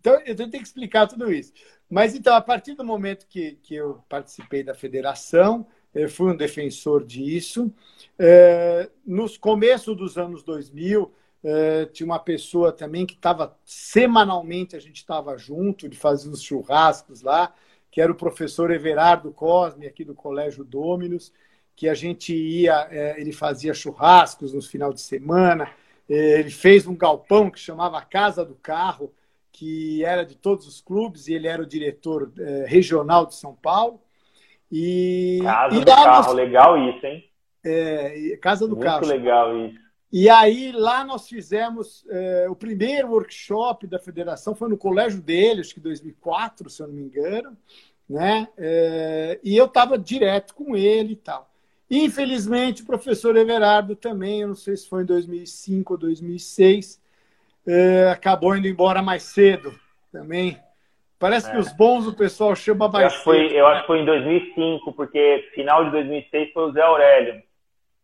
[SPEAKER 3] Então, eu tenho que explicar tudo isso. Mas, então, a partir do momento que, que eu participei da federação, fui um defensor disso. É, nos começos dos anos 2000, Uh, tinha uma pessoa também que estava semanalmente, a gente estava junto, de fazer uns churrascos lá, que era o professor Everardo Cosme, aqui do Colégio Dominus, que a gente ia, uh, ele fazia churrascos nos final de semana, ele fez um galpão que chamava Casa do Carro, que era de todos os clubes, e ele era o diretor regional de São Paulo.
[SPEAKER 2] E, Casa e do Carro, nós... legal isso, hein?
[SPEAKER 3] É, Casa do
[SPEAKER 2] Muito
[SPEAKER 3] Carro.
[SPEAKER 2] Muito legal isso.
[SPEAKER 3] E aí lá nós fizemos é, o primeiro workshop da federação, foi no colégio dele, acho que 2004, se eu não me engano, né? É, e eu estava direto com ele e tal. Infelizmente, o professor Everardo também, eu não sei se foi em 2005 ou 2006, é, acabou indo embora mais cedo também. Parece que os bons o pessoal chama mais
[SPEAKER 2] eu acho, foi, eu acho que foi em 2005, porque final de 2006 foi o Zé Aurélio.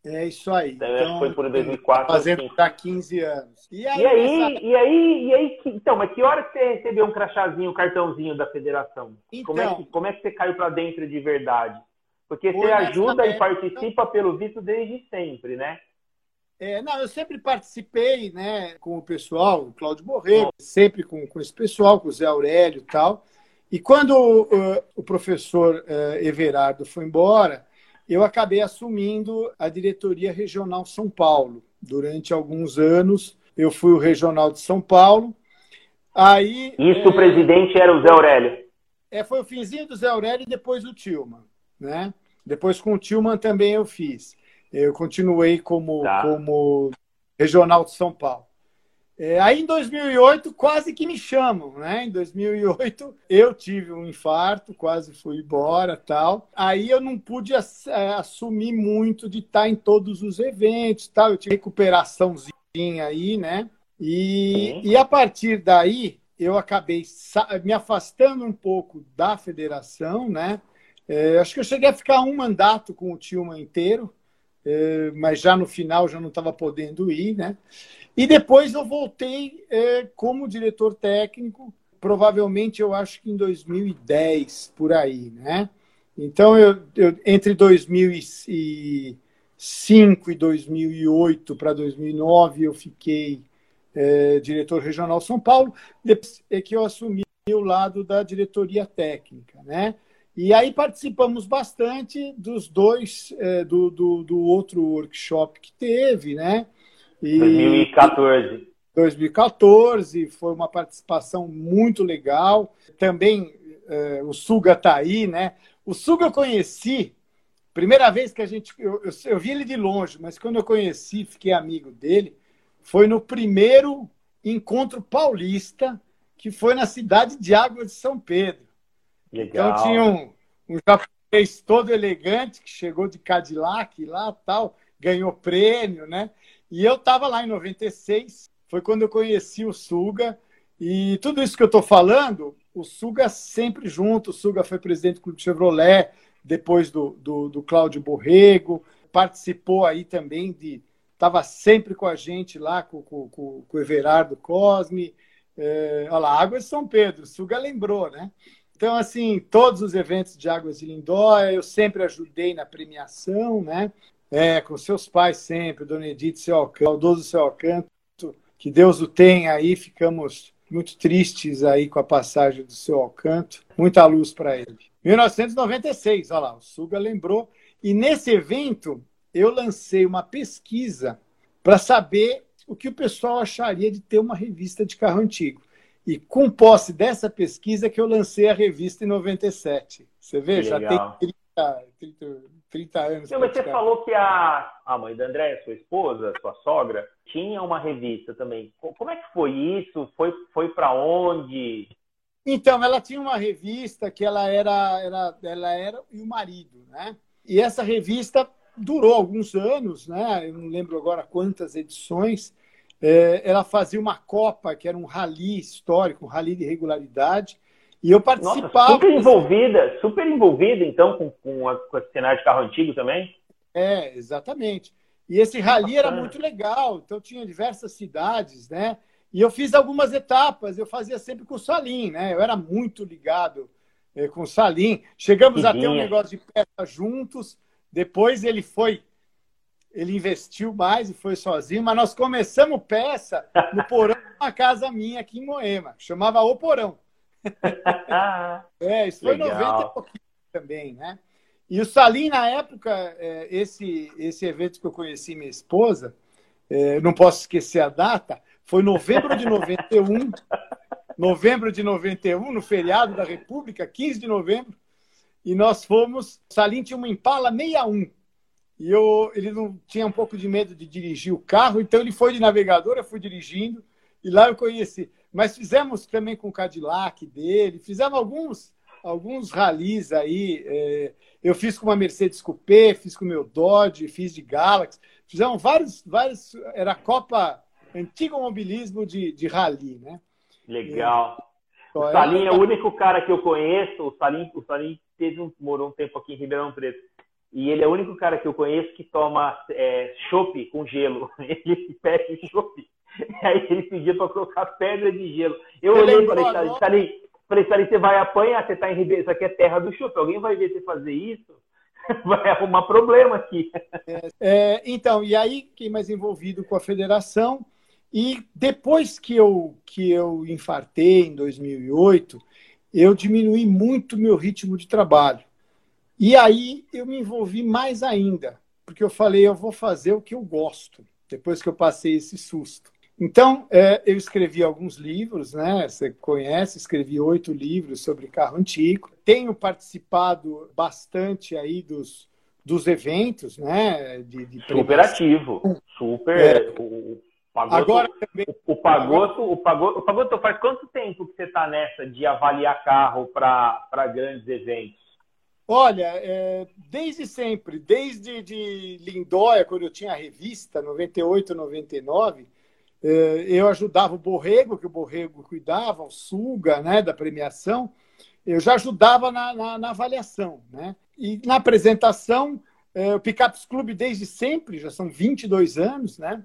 [SPEAKER 3] É isso aí.
[SPEAKER 2] Então, então foi por 2004.
[SPEAKER 3] Fazendo para 15 anos.
[SPEAKER 2] E aí, e aí, e aí, e aí que, então, mas que hora que você recebeu um crachazinho, um cartãozinho da federação? Então, como, é que, como é que você caiu para dentro de verdade? Porque você ajuda e participa, pelo visto, desde sempre, né?
[SPEAKER 3] É, não, eu sempre participei, né, com o pessoal, o Cláudio Borrego, sempre com, com esse pessoal, com o Zé Aurélio e tal. E quando uh, o professor uh, Everardo foi embora, eu acabei assumindo a diretoria regional São Paulo durante alguns anos, eu fui o regional de São Paulo. Aí,
[SPEAKER 2] Isso é, o presidente era o Zé Aurélio.
[SPEAKER 3] É, foi o finzinho do Zé Aurélio e depois o Tilman, né? Depois com o Tilman também eu fiz. Eu continuei como, tá. como regional de São Paulo. É, aí em 2008 quase que me chamam, né? Em 2008 eu tive um infarto, quase fui embora, tal. Aí eu não pude é, assumir muito de estar em todos os eventos, tal. Eu tive recuperaçãozinha aí, né? E, e a partir daí eu acabei me afastando um pouco da federação, né? É, acho que eu cheguei a ficar um mandato com o Tilma inteiro, mas já no final já não estava podendo ir, né? E depois eu voltei é, como diretor técnico, provavelmente eu acho que em 2010, por aí, né? Então, eu, eu entre 2005 e 2008 para 2009, eu fiquei é, diretor regional São Paulo, depois é que eu assumi o lado da diretoria técnica, né? E aí participamos bastante dos dois, é, do, do, do, outro workshop que teve, né?
[SPEAKER 2] E, 2014.
[SPEAKER 3] 2014, foi uma participação muito legal. Também é, o Suga está aí, né? O Suga eu conheci, primeira vez que a gente. Eu, eu, eu vi ele de longe, mas quando eu conheci, fiquei amigo dele foi no primeiro encontro paulista, que foi na cidade de Água de São Pedro. Legal. Então tinha um, um japonês todo elegante que chegou de Cadillac lá tal, ganhou prêmio, né? E eu estava lá em 96, foi quando eu conheci o Suga. E tudo isso que eu estou falando, o Suga sempre junto. O Suga foi presidente do Clube Chevrolet, depois do, do, do Cláudio Borrego, participou aí também de estava sempre com a gente lá, com, com, com, com o Everardo Cosme. É, olha lá, Águas de São Pedro, o Suga lembrou, né? Então, assim, todos os eventos de Águas de Lindóia, eu sempre ajudei na premiação, né? É, com seus pais sempre, Dona Edith, seu Alcanto, saudoso seu Alcanto, que Deus o tenha aí, ficamos muito tristes aí com a passagem do seu Alcanto, muita luz para ele. 1996, olha lá, o Suga lembrou, e nesse evento eu lancei uma pesquisa para saber o que o pessoal acharia de ter uma revista de carro antigo. E com posse dessa pesquisa que eu lancei a revista em 97. Você vê, já tem 30, 30, 30 anos.
[SPEAKER 2] Não, mas você falou que a, a mãe da André, sua esposa, sua sogra, tinha uma revista também. Como é que foi isso? Foi, foi para onde?
[SPEAKER 3] Então, ela tinha uma revista que ela era, era, ela era e o marido, né? E essa revista durou alguns anos, né? Eu não lembro agora quantas edições. É, ela fazia uma Copa, que era um rally histórico, um rally de regularidade. E eu participava. Nossa,
[SPEAKER 2] super envolvida, super envolvida, então, com, com, a, com esse cenário de carro antigo também?
[SPEAKER 3] É, exatamente. E esse rally era muito legal, então tinha diversas cidades, né? E eu fiz algumas etapas, eu fazia sempre com o Salim, né? Eu era muito ligado é, com o Salim. Chegamos a ter um negócio de peça juntos, depois ele foi, ele investiu mais e foi sozinho, mas nós começamos peça no porão de uma casa minha aqui em Moema, chamava O Porão. é, isso foi Legal. 90 e pouquinho também, né? E o Salim, na época, é, esse, esse evento que eu conheci minha esposa, é, não posso esquecer a data, foi novembro de 91, novembro de 91, no feriado da República, 15 de novembro, e nós fomos. Salim tinha uma Impala 61. E eu, ele não tinha um pouco de medo de dirigir o carro, então ele foi de navegador, eu fui dirigindo, e lá eu conheci. Mas fizemos também com o Cadillac dele, fizemos alguns alguns ralis aí. É, eu fiz com uma Mercedes Coupé, fiz com o meu Dodge, fiz de Galaxy. Fizemos vários, vários. Era a Copa Antigo Mobilismo de, de rally, né?
[SPEAKER 2] Legal. E, o Salim é o único cara que eu conheço. O Salim, o Salim teve um, morou um tempo aqui em Ribeirão Preto. E ele é o único cara que eu conheço que toma é, chopp com gelo. Ele pede chopp. Aí ele pediu para colocar pedra de gelo. Eu olhei e falei, Salim, falei, Salim, você vai apanhar, você está em Ribeirão, isso aqui é terra do chopp. Alguém vai ver você fazer isso? Vai arrumar problema aqui.
[SPEAKER 3] É, é, então, e aí fiquei mais envolvido com a federação. E depois que eu, que eu infartei em 2008, eu diminuí muito meu ritmo de trabalho. E aí eu me envolvi mais ainda, porque eu falei, eu vou fazer o que eu gosto, depois que eu passei esse susto. Então, é, eu escrevi alguns livros, né? Você conhece, escrevi oito livros sobre carro antigo. Tenho participado bastante aí dos, dos eventos, né?
[SPEAKER 2] De, de super ativo, super. É. O, Pagoto, Agora também. O, o Pagoto, o Pagoto, o Pagoto faz quanto tempo que você está nessa de avaliar carro para grandes eventos?
[SPEAKER 3] Olha, é, desde sempre, desde de Lindóia, quando eu tinha a revista, 98, 99, é, eu ajudava o Borrego, que o Borrego cuidava, o Suga, né, da premiação, eu já ajudava na, na, na avaliação, né? E na apresentação, é, o Picapes Clube desde sempre, já são 22 anos, né?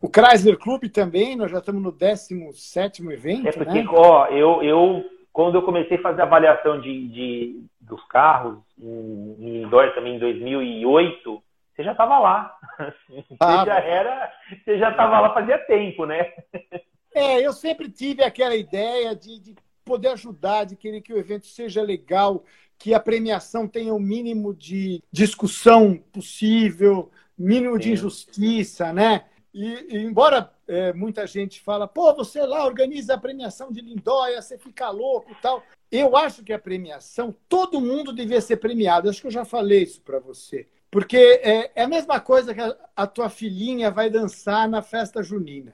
[SPEAKER 3] O Chrysler Clube também, nós já estamos no 17 evento. É
[SPEAKER 2] porque,
[SPEAKER 3] né?
[SPEAKER 2] ó, eu, eu, quando eu comecei a fazer avaliação de, de dos carros, em, em indoor também em 2008, você já estava lá. Ah, você já era, você já estava lá fazia tempo, né?
[SPEAKER 3] É, eu sempre tive aquela ideia de, de poder ajudar, de querer que o evento seja legal, que a premiação tenha o mínimo de discussão possível, mínimo Sim. de injustiça, né? E, e embora é, muita gente fala, pô, você lá organiza a premiação de Lindóia, você fica louco e tal. Eu acho que a premiação, todo mundo devia ser premiado. Acho que eu já falei isso para você. Porque é, é, a mesma coisa que a, a, tua filhinha vai dançar na festa junina.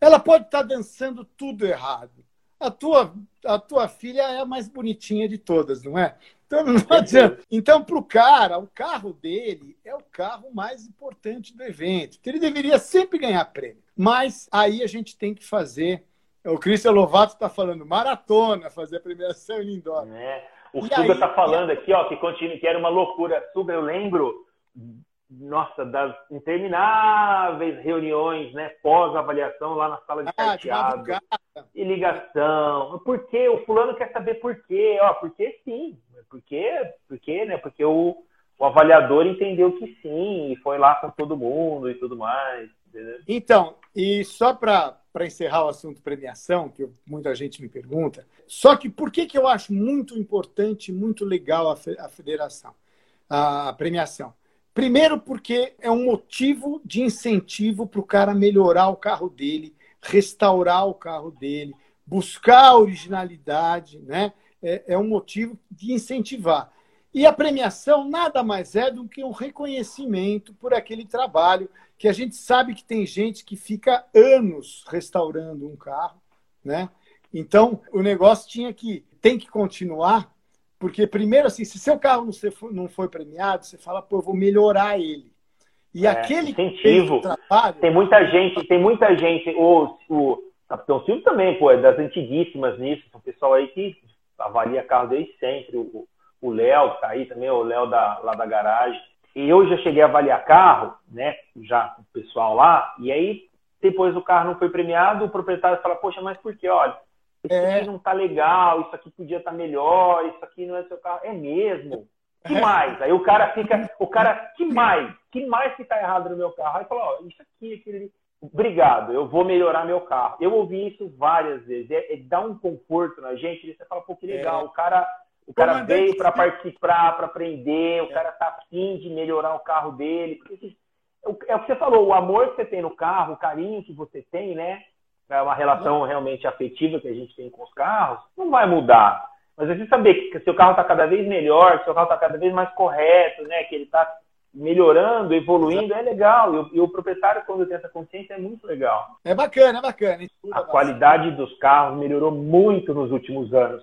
[SPEAKER 3] Ela pode estar tá dançando tudo errado. A tua, a tua filha é a mais bonitinha de todas, não é? Então não adianta. Então, para o cara, o carro dele é o carro mais importante do evento. Então, ele deveria sempre ganhar prêmio. Mas aí a gente tem que fazer. O Cristian Lovato está falando maratona, fazer a premiação em indoor.
[SPEAKER 2] É. O Suga está falando aqui, ó, que continua, que era uma loucura. Suga, eu lembro, nossa, das intermináveis reuniões, né, pós-avaliação lá na sala de ah, carteado. E ligação. Por quê? O fulano quer saber por quê. Ó, porque sim. Por quê? Por quê, né? Porque o, o avaliador entendeu que sim, e foi lá com todo mundo e tudo mais. Entendeu?
[SPEAKER 3] Então, e só para encerrar o assunto premiação, que muita gente me pergunta, só que por que, que eu acho muito importante, muito legal a, a federação, a premiação? Primeiro, porque é um motivo de incentivo para o cara melhorar o carro dele, restaurar o carro dele, buscar a originalidade, né? É, é um motivo de incentivar. E a premiação nada mais é do que um reconhecimento por aquele trabalho que a gente sabe que tem gente que fica anos restaurando um carro, né? Então, o negócio tinha que tem que continuar, porque primeiro assim, se seu carro não, não foi premiado, você fala, pô, eu vou melhorar ele. E é, aquele
[SPEAKER 2] incentivo. Trabalho, tem muita gente, tem muita gente, o, o Capitão Silvio também, pô, é das antiguíssimas nisso, o pessoal aí que avalia carro desde sempre. O Léo, tá aí também, o Léo da, lá da garagem. E eu já cheguei a avaliar carro, né, já com o pessoal lá, e aí depois o carro não foi premiado, o proprietário fala, poxa, mas por que? Olha, isso é. aqui não tá legal, isso aqui podia estar tá melhor, isso aqui não é seu carro. É mesmo? Que mais? Aí o cara fica, o cara, que mais? Que mais que tá errado no meu carro? Aí fala, ó, isso aqui, aquele obrigado, eu vou melhorar meu carro. Eu ouvi isso várias vezes. É, é dá um conforto na gente. Você fala, pô, que legal. É. O cara, o cara veio para participar, para aprender. O é. cara tá afim de melhorar o carro dele. Porque, é o que você falou, o amor que você tem no carro, o carinho que você tem, né? É uma relação realmente afetiva que a gente tem com os carros, não vai mudar. Mas você saber que seu carro está cada vez melhor, que seu carro está cada vez mais correto, né? Que ele está melhorando, evoluindo, é legal. E o, e o, proprietário, quando tem essa consciência, é muito legal.
[SPEAKER 3] É bacana, é bacana.
[SPEAKER 2] A qualidade dos carros melhorou muito nos últimos anos.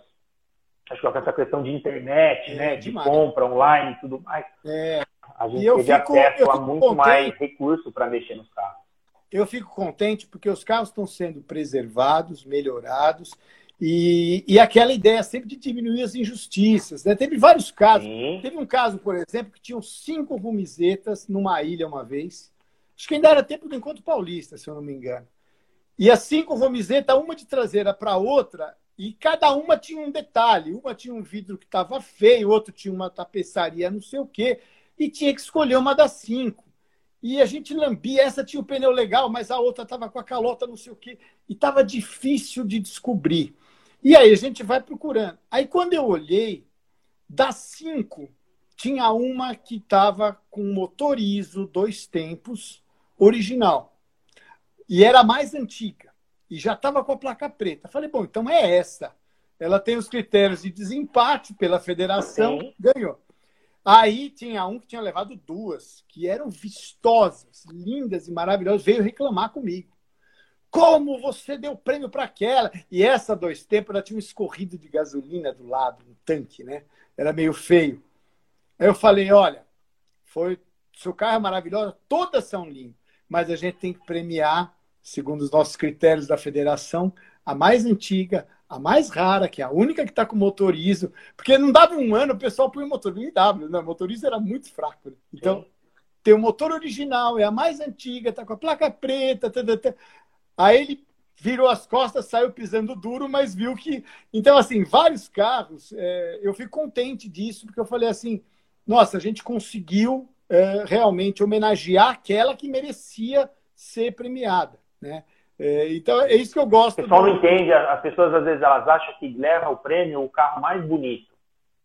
[SPEAKER 2] Acho que com essa questão de internet, é, né, de demais. compra online e tudo mais. É. A gente teve fico, acesso a muito contente. mais recurso para mexer nos carros.
[SPEAKER 3] Eu fico contente porque os carros estão sendo preservados, melhorados e, e aquela ideia sempre de diminuir as injustiças. Né? Teve vários casos. Sim. Teve um caso, por exemplo, que tinham cinco rumizetas numa ilha uma vez. Acho que ainda era tempo do Encontro Paulista, se eu não me engano. E as cinco rumizetas, uma de traseira para outra, e cada uma tinha um detalhe. Uma tinha um vidro que estava feio, outro tinha uma tapeçaria não sei o quê, e tinha que escolher uma das cinco. E a gente lambia, essa tinha o pneu legal, mas a outra estava com a calota não sei o quê. E estava difícil de descobrir. E aí a gente vai procurando. Aí quando eu olhei, das cinco, tinha uma que estava com motor ISO dois tempos original. e era a mais antiga. E já estava com a placa preta. Falei, bom, então é essa. Ela tem os critérios de desempate pela federação, Sim. ganhou. Aí tinha um que tinha levado duas, que eram vistosas, lindas e maravilhosas, veio reclamar comigo. Como você deu prêmio para aquela? E essa dois tempos ela tinha um escorrido de gasolina do lado, um tanque, né? Era meio feio. Aí eu falei, olha, foi seu carro é maravilhoso, todas são lindas, mas a gente tem que premiar, segundo os nossos critérios da federação, a mais antiga, a mais rara, que é a única que está com motorizo, porque não dava um ano, o pessoal põe o motor no IW, né? o motorizo era muito fraco. Né? Então, Sim. tem o motor original, é a mais antiga, está com a placa preta. Tá, tá, tá. Aí ele virou as costas, saiu pisando duro, mas viu que. Então, assim, vários carros, é, eu fico contente disso, porque eu falei assim: nossa, a gente conseguiu é, realmente homenagear aquela que merecia ser premiada, né? É, então é isso que eu gosto.
[SPEAKER 2] O pessoal do... não entende, as pessoas às vezes elas acham que leva o prêmio o carro mais bonito.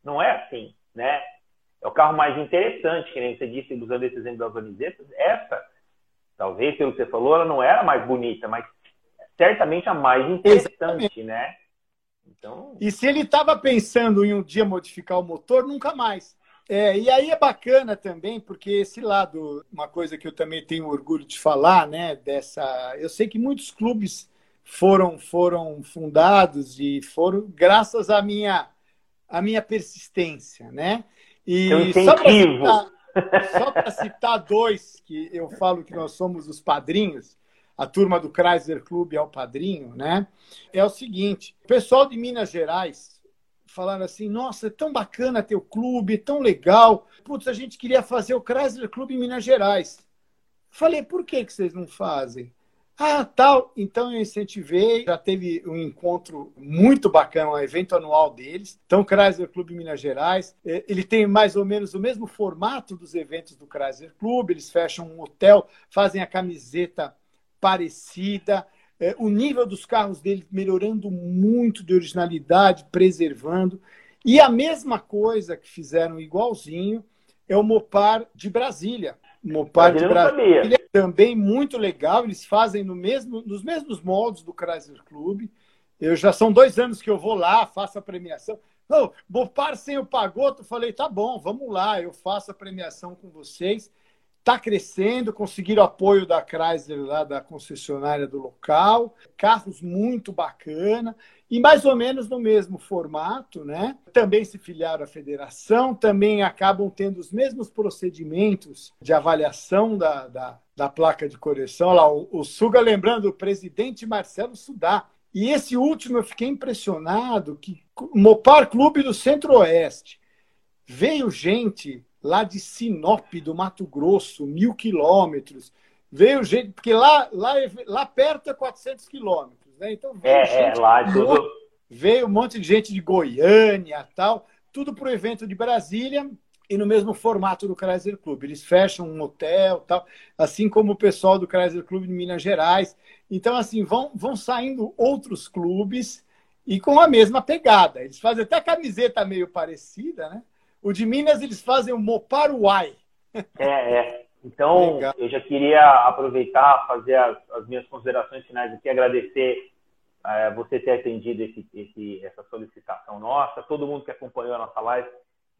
[SPEAKER 2] Não é assim, né? É o carro mais interessante, que nem você disse, usando esse exemplo das camisetas. Essa, talvez pelo que você falou, ela não era a mais bonita, mas certamente a mais interessante, Exatamente. né?
[SPEAKER 3] Então... E se ele estava pensando em um dia modificar o motor, nunca mais. É, e aí é bacana também, porque esse lado, uma coisa que eu também tenho orgulho de falar, né, dessa, eu sei que muitos clubes foram foram fundados e foram graças à minha à minha persistência, né?
[SPEAKER 2] E só para
[SPEAKER 3] citar, dois que eu falo que nós somos os padrinhos, a turma do Chrysler Clube é o padrinho, né? É o seguinte, o pessoal de Minas Gerais falaram assim: nossa, é tão bacana teu clube, tão legal. Putz, a gente queria fazer o Chrysler Clube em Minas Gerais. Falei, por que, que vocês não fazem? Ah, tal. Então eu incentivei, já teve um encontro muito bacana, um evento anual deles. Então, Chrysler Clube Minas Gerais, é, ele tem mais ou menos o mesmo formato dos eventos do Chrysler Clube. Eles fecham um hotel, fazem a camiseta parecida é, o nível dos carros dele melhorando muito de originalidade, preservando. E a mesma coisa que fizeram igualzinho é o Mopar de Brasília. Mopar de Brasília é também muito legal, eles fazem no mesmo, nos mesmos moldes do Chrysler Club. Eu já são dois anos que eu vou lá, faço a premiação. Oh, Mopar sem o Pagoto, falei, tá bom, vamos lá, eu faço a premiação com vocês está crescendo, conseguiram apoio da Chrysler lá da concessionária do local, carros muito bacana e mais ou menos no mesmo formato, né? Também se filiaram à federação, também acabam tendo os mesmos procedimentos de avaliação da, da, da placa de correção. Lá, o, o Suga lembrando o presidente Marcelo Sudá. E esse último eu fiquei impressionado que Mopar Clube do Centro-Oeste veio gente lá de Sinop, do Mato Grosso, mil quilômetros. Veio gente, porque lá, lá, lá perto é 400 quilômetros, né? Então veio,
[SPEAKER 2] é, é, lá é tudo...
[SPEAKER 3] veio um monte de gente de Goiânia tal, tudo para o evento de Brasília e no mesmo formato do Chrysler Club. Eles fecham um hotel tal, assim como o pessoal do Chrysler Club de Minas Gerais. Então, assim, vão, vão saindo outros clubes e com a mesma pegada. Eles fazem até camiseta meio parecida, né? O de Minas, eles fazem o Moparuai.
[SPEAKER 2] É, é. Então, Legal. eu já queria aproveitar, fazer as, as, minhas considerações finais aqui, agradecer é, você ter atendido esse, esse, essa solicitação nossa, todo mundo que acompanhou a nossa live.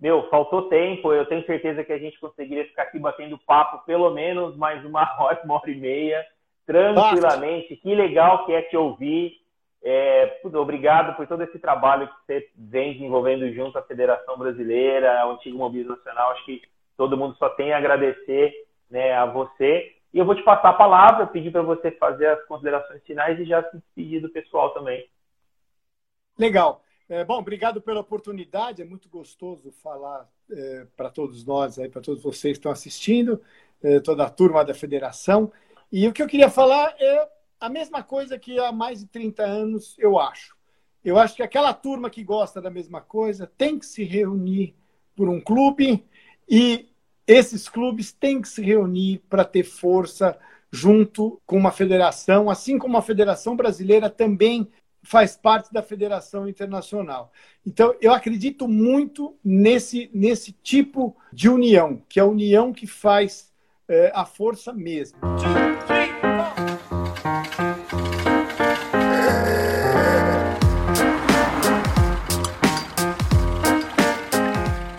[SPEAKER 2] Meu, faltou tempo, eu tenho certeza que a gente conseguiria ficar aqui batendo papo pelo menos mais uma hora, uma hora e meia, tranquilamente. Que legal que é te ouvir. É, obrigado por todo esse trabalho que você vem desenvolvendo junto à Federação Brasileira, ao Antigo Mobilismo Nacional. Acho que todo mundo só tem a agradecer né, a você. E eu vou te passar a palavra, pedir para você fazer as considerações finais e já se despedir do pessoal também.
[SPEAKER 3] Legal. É, bom, obrigado pela oportunidade. É muito gostoso falar é, para todos nós, para todos vocês que estão assistindo, é, toda a turma da federação. E o que eu queria falar é a mesma coisa que há mais de 30 anos, eu acho. Eu acho que aquela turma que gosta da mesma coisa tem que se reunir por um clube e esses clubes têm que se reunir para ter força junto com uma federação, assim como a Federação Brasileira também faz parte da Federação Internacional. Então, eu acredito muito nesse, nesse tipo de união, que é a união que faz é, a força mesmo.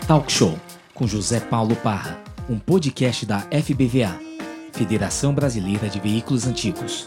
[SPEAKER 3] Talk
[SPEAKER 1] Show com José Paulo Parra, um podcast da FBVA, Federação Brasileira de Veículos Antigos.